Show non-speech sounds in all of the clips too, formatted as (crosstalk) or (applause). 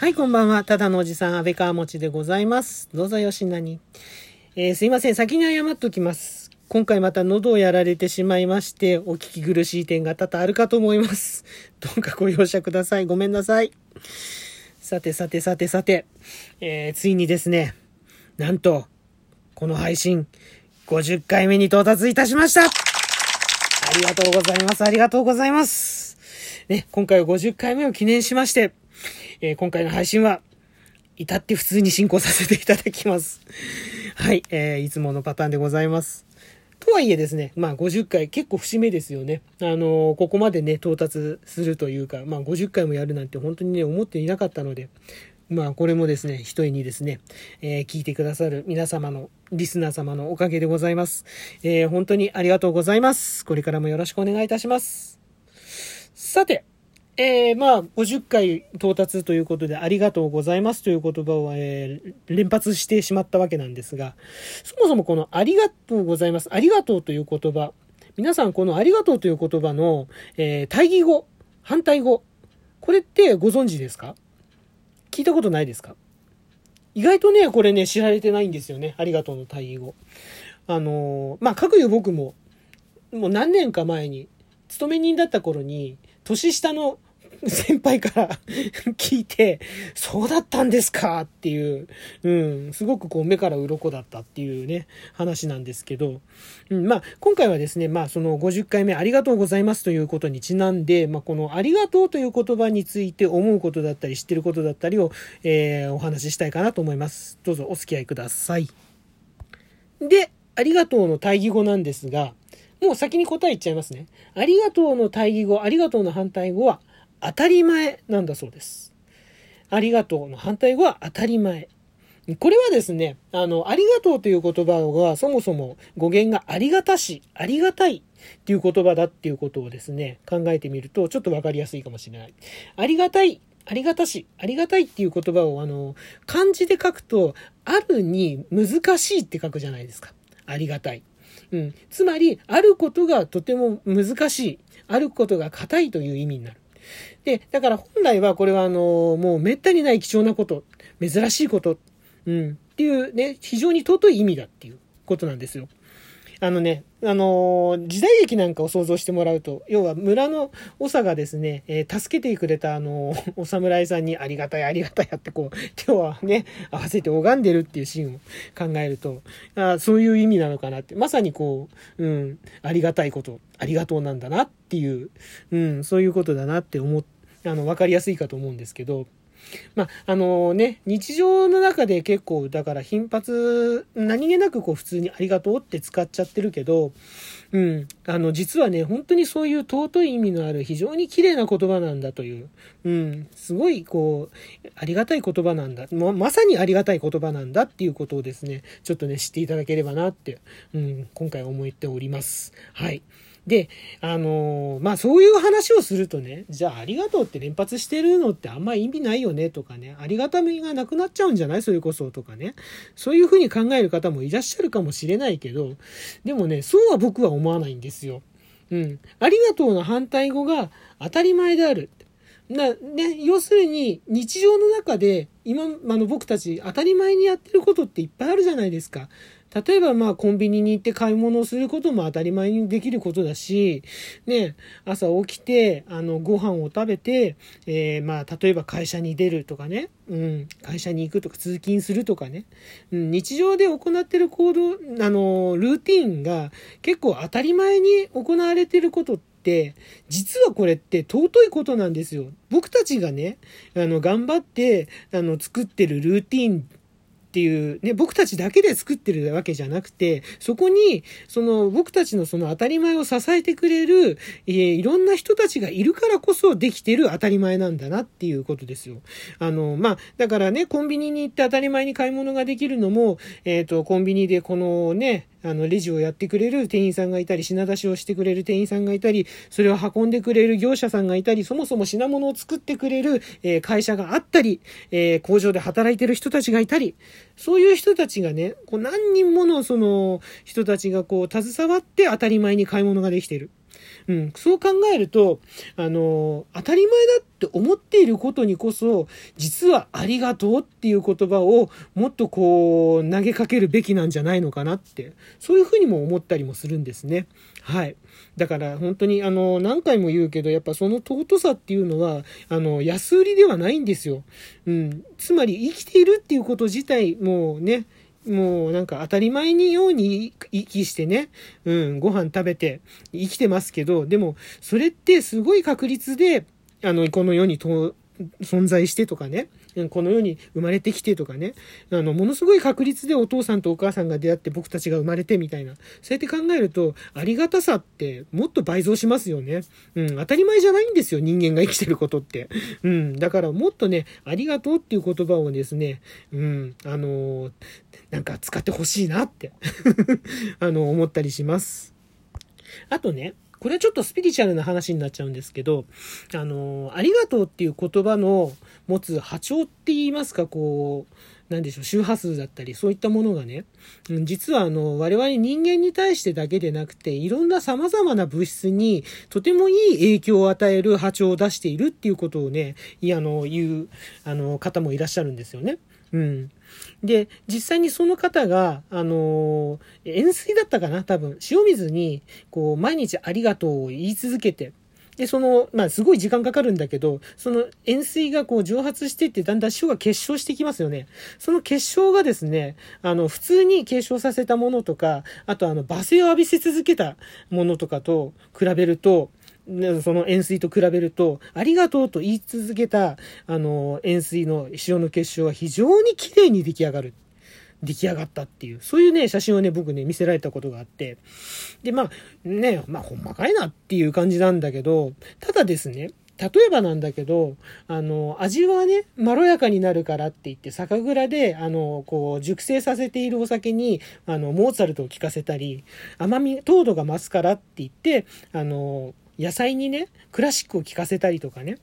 はい、こんばんは。ただのおじさん、安倍川持でございます。どうぞよしなに。えーすいません。先に謝っておきます。今回また喉をやられてしまいまして、お聞き苦しい点が多々あるかと思います。(laughs) どうかご容赦ください。ごめんなさい。さてさてさてさて、えーついにですね、なんと、この配信、50回目に到達いたしましたありがとうございます。ありがとうございます。ね、今回は50回目を記念しまして、えー今回の配信は、至って普通に進行させていただきます。(laughs) はい、えーいつものパターンでございます。とはいえですね、まあ50回結構節目ですよね。あのーここまでね、到達するというか、まあ50回もやるなんて本当にね、思っていなかったので、まあこれもですね、一重にですね、えー聞いてくださる皆様の、リスナー様のおかげでございます。えー本当にありがとうございます。これからもよろしくお願いいたします。さて、えー、まあ、50回到達ということで、ありがとうございますという言葉を、えー連発してしまったわけなんですが、そもそもこのありがとうございます、ありがとうという言葉、皆さんこのありがとうという言葉の、えー対義語、反対語、これってご存知ですか？聞いたことないですか？意外とね、これね、知られてないんですよね。ありがとうの対義語。あのまあ、かくいう僕も、もう何年か前に、勤め人だった頃に、年下の先輩から (laughs) 聞いて、そうだったんですか？っていう、うん、すごくこう目から鱗だったっていうね、話なんですけど、うん、まあ、今回はですね、まあ、その50回目ありがとうございますということにちなんで、まあ、このありがとうという言葉について思うことだったり、知ってることだったりを、えーお話ししたいかなと思います。どうぞお付き合いください。で、ありがとうの対義語なんですが、もう先に答え言っちゃいますね。ありがとうの対義語、ありがとうの反対語は当たり前なんだそうです。ありがとうの反対語は当たり前。これはですね、あの、ありがとうという言葉がそもそも語源がありがたし、ありがたいっていう言葉だっていうことをですね、考えてみるとちょっとわかりやすいかもしれない。ありがたい、ありがたし、ありがたいっていう言葉をあの、漢字で書くと、あるに難しいって書くじゃないですか。ありがたい。うん。つまり、あることがとても難しい。あることが硬いという意味になる。で、だから本来はこれはあの、もう滅多にない貴重なこと、珍しいこと、うん、っていうね、非常に尊い意味だっていうことなんですよ。あのね、あのー時代劇なんかを想像してもらうと、要は村の長がですね、えー助けてくれたあのー (laughs) お侍さんにありがたいありがたいやってこう、手をね、合わせて拝んでるっていうシーンを考えると、あそういう意味なのかなって、まさにこう、うん、ありがたいこと、ありがとうなんだなっていう、うん、そういうことだなって思っあの、わかりやすいかと思うんですけど、まあ、あのね、日常の中で結構、だから頻発、何気なくこう普通にありがとうって使っちゃってるけど、うん、あの、実はね、本当にそういう尊い意味のある非常に綺麗な言葉なんだという、うん、すごいこう、ありがたい言葉なんだ。もうまさにありがたい言葉なんだっていうことをですね、ちょっとね、知っていただければなって、うん、今回思っております。はい。で、あのーまあそういう話をするとね、じゃあありがとうって連発してるのってあんま意味ないよねとかね、ありがたみがなくなっちゃうんじゃない？それこそとかね。そういうふうに考える方もいらっしゃるかもしれないけど、でもね、そうは僕は思わないんですよ。うん。ありがとうの反対語が当たり前である。な、ね、要するに日常の中で今、あの僕たち当たり前にやってることっていっぱいあるじゃないですか。例えばまあコンビニに行って買い物をすることも当たり前にできることだし、ね、朝起きて、あの、ご飯を食べて、えーまあ例えば会社に出るとかね、うん、会社に行くとか通勤するとかね、うん、日常で行ってる行動、あの、ルーティンが結構当たり前に行われてることって、実はこれって尊いことなんですよ。僕たちがね、あの、頑張って、あの、作ってるルーティンっていう、ね、僕たちだけで作ってるわけじゃなくて、そこに、その僕たちのその当たり前を支えてくれる、えーいろんな人たちがいるからこそできてる当たり前なんだなっていうことですよ。あの、まあ、だからね、コンビニに行って当たり前に買い物ができるのも、えっ、と、コンビニでこのね、あの、レジをやってくれる店員さんがいたり、品出しをしてくれる店員さんがいたり、それを運んでくれる業者さんがいたり、そもそも品物を作ってくれる、えー会社があったり、えー工場で働いてる人たちがいたり、そういう人たちがね、こう何人ものその人たちがこう携わって当たり前に買い物ができてる。うん、そう考えると、あの、当たり前だって思っていることにこそ、実はありがとうっていう言葉をもっとこう、投げかけるべきなんじゃないのかなって、そういうふうにも思ったりもするんですね。はい。だから本当にあの、何回も言うけど、やっぱその尊さっていうのは、あの、安売りではないんですよ。うん。つまり生きているっていうこと自体、もうね、もうなんか当たり前にように息してね、うん、ご飯食べて生きてますけど、でもそれってすごい確率で、あの、この世にと存在してとかね、この世に生まれてきてとかね、あの、ものすごい確率でお父さんとお母さんが出会って僕たちが生まれてみたいな、そうやって考えると、ありがたさってもっと倍増しますよね。うん、当たり前じゃないんですよ、人間が生きてることって。うん、だからもっとね、ありがとうっていう言葉をですね、うん、あのなんか使ってほしいなって (laughs) あの、思ったりします。あとね、これはちょっとスピリチュアルな話になっちゃうんですけど、あの、ありがとうっていう言葉の持つ波長って言いますか、こう、なんでしょう、周波数だったり、そういったものがね、実はあの、我々人間に対してだけでなくて、いろんな様々な物質にとてもいい影響を与える波長を出しているっていうことをね、いあの、言う、あの、方もいらっしゃるんですよね。うん。で、実際にその方が、あのー、塩水だったかな多分。塩水に、こう、毎日ありがとうを言い続けて、で、その、まあ、すごい時間かかるんだけど、その塩水がこう蒸発していって、だんだん塩が結晶してきますよね。その結晶がですね、あの、普通に結晶させたものとか、あとあの、罵声を浴びせ続けたものとかと比べると、その塩水と比べると、ありがとうと言い続けた、あの、塩水の塩の結晶は非常に綺麗に出来上がる。出来上がったっていう、そういうね、写真をね、僕ね、見せられたことがあって、で、まあ、ね、まあ、ほんまかいなっていう感じなんだけど、ただですね、例えばなんだけど、あの、味はね、まろやかになるからって言って、酒蔵で、あの、こう、熟成させているお酒に、あの、モーツァルトを効かせたり、甘み、糖度が増すからって言って、あの、野菜にね、クラシックを聴かせたりとかね。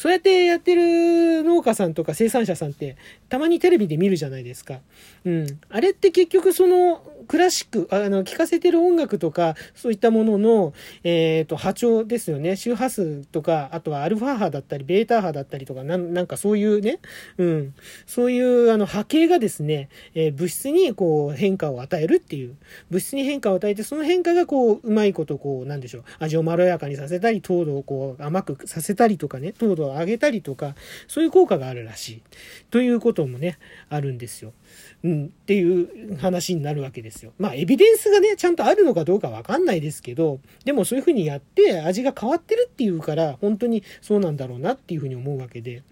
そうやってやってる農家さんとか生産者さんって、たまにテレビで見るじゃないですか。うん。あれって結局その、クラシック、あの、聴かせてる音楽とか、そういったものの、えっ、ー、と、波長ですよね。周波数とか、あとはアルファ波だったり、ベータ波だったりとか、なん、なんかそういうね、うん。そういう、あの、波形がですね、えー、物質にこう、変化を与えるっていう。物質に変化を与えて、その変化がこう、うまいことこう、なんでしょう。味をまろやかにさせたり、糖度をこう、甘くさせたりとかね、糖度を上げたりとか、そういう効果があるらしい。ということもね、あるんですよ。うん、っていう話になるわけですよ。まあ、エビデンスがね、ちゃんとあるのかどうかわかんないですけど、でもそういうふうにやって味が変わってるっていうから、本当にそうなんだろうなっていうふうに思うわけで。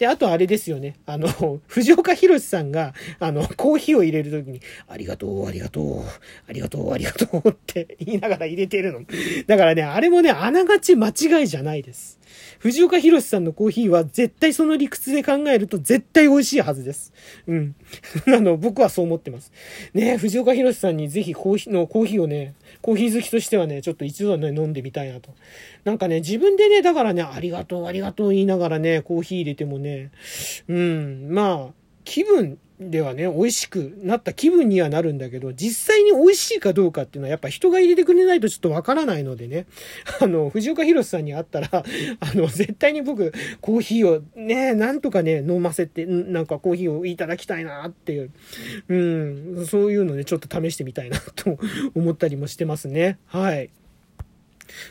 で、あとあれですよね。あの、(laughs) 藤岡弘さんが、あの、コーヒーを入れるときに、ありがとう、ありがとう、ありがとう、ありがとう (laughs) って言いながら入れてるの。だからね、あれもね、あながち間違いじゃないです。藤岡弘さんのコーヒーは絶対その理屈で考えると絶対美味しいはずです。うん。(laughs) あの、僕はそう思ってます。ね藤岡弘さんにぜひコーヒーの、コーヒーをね、コーヒー好きとしてはね、ちょっと一度はね、飲んでみたいなと。なんかね、自分でね、だからね、ありがとう、ありがとう言いながらね、コーヒー入れてもね、ねうん、まあ、気分ではね、美味しくなった気分にはなるんだけど、実際に美味しいかどうかっていうのはやっぱ人が入れてくれないとちょっとわからないのでね、(laughs) あの、藤岡弘さんに会ったら、(laughs) あの、絶対に僕、コーヒーをね、なんとかね、飲ませて、なんかコーヒーをいただきたいなっていう、うん、そういうのね、ちょっと試してみたいなと思ったりもしてますね。はい。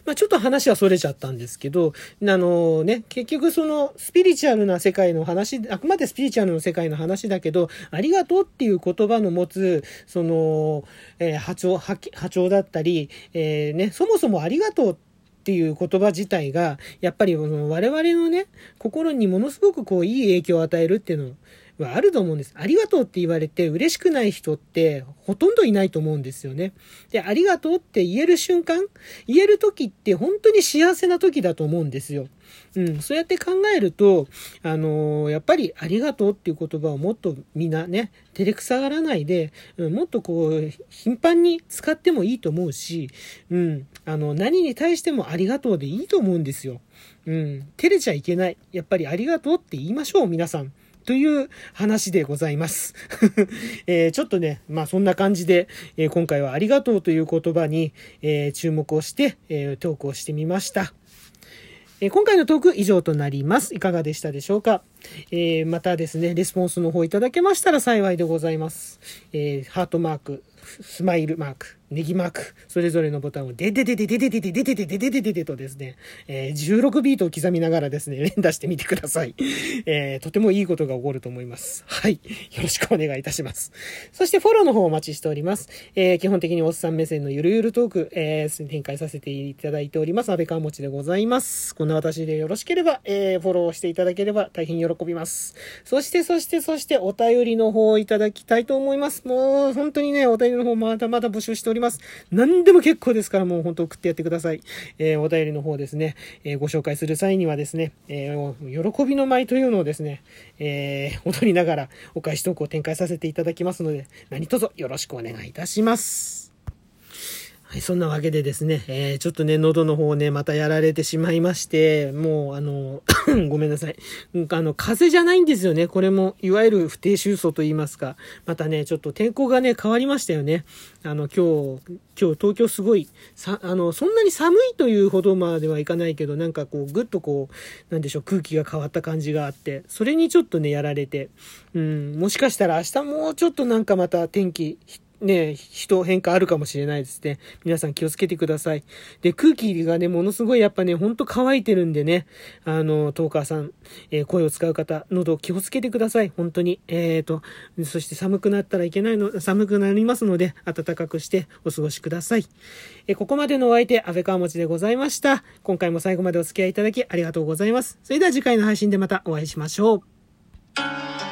まあ、ちょっと話はそれちゃったんですけど、あのね、結局そのスピリチュアルな世界の話、あくまでスピリチュアルの世界の話だけど、ありがとうっていう言葉の持つ、その、えー、波長、波長だったり、えー、ね、そもそもありがとうっていう言葉自体が、やっぱり我々のね、心にものすごくこういい影響を与えるっていうのをはあると思うんです。ありがとうって言われて嬉しくない人ってほとんどいないと思うんですよね。で、ありがとうって言える瞬間、言える時って本当に幸せな時だと思うんですよ。うん、そうやって考えると、あのー、やっぱりありがとうっていう言葉をもっとみんなね、照れくさがらないで、うん、もっとこう、頻繁に使ってもいいと思うし、うん、あの、何に対してもありがとうでいいと思うんですよ。うん、照れちゃいけない。やっぱりありがとうって言いましょう、皆さん。という話でございます。(laughs) えー、ちょっとね、まあそんな感じで、えー、今回はありがとうという言葉に、えー、注目をして、えトークをしてみました。え今回のトーク以上となります。いかがでしたでしょうか？えー、またですね、レスポンスの方いただけましたら幸いでございます。えー、ハートマーク、スマイルマーク、ネギマーク、それぞれのボタンをデデデデデデデデデデデデデデデデとですね、えー、16ビートを刻みながらですね、連打してみてください。えー、とてもいいことが起こると思います。はい。よろしくお願いいたします。そしてフォローの方お待ちしております。えー、基本的におっさん目線のゆるゆるトーク、えー、展開させていただいております。安倍川持でございます。こんな私でよろしければ、えー、フォローしていただければ大変喜喜びます。そして、そして、そして、お便りの方をいただきたいと思います。もう、本当にね、お便りの方まだまだ募集しております。何でも結構ですから、もう本当送ってやってください。えー、お便りの方ですね、えー、ご紹介する際にはですね、えー、喜びの舞というのをですね、えー、踊りながらお返しトークを展開させていただきますので、何卒よろしくお願いいたします。はい、そんなわけでですね、えー、ちょっとね、喉の方ね、またやられてしまいまして、もう、あの、(coughs) ごめんなさい。あの、風邪じゃないんですよね。これも、いわゆる不定収束と言いますか。またね、ちょっと天候がね、変わりましたよね。あの、今日、今日東京すごい、さ、あの、そんなに寒いというほどまではいかないけど、なんかこう、ぐっとこう、なんでしょう、空気が変わった感じがあって、それにちょっとね、やられて、うん、もしかしたら明日もうちょっとなんかまた天気、ね、人変化あるかもしれないですね。皆さん気をつけてください。で、空気がね、ものすごいやっぱね、ほんと乾いてるんでね、あの、トーカーさん、えー、声を使う方、喉気をつけてください。本当に。えーと、そして寒くなったらいけないの、寒くなりますので、暖かくしてお過ごしください。えー、ここまでのお相手、安倍川持でございました。今回も最後までお付き合いいただきありがとうございます。それでは次回の配信でまたお会いしましょう。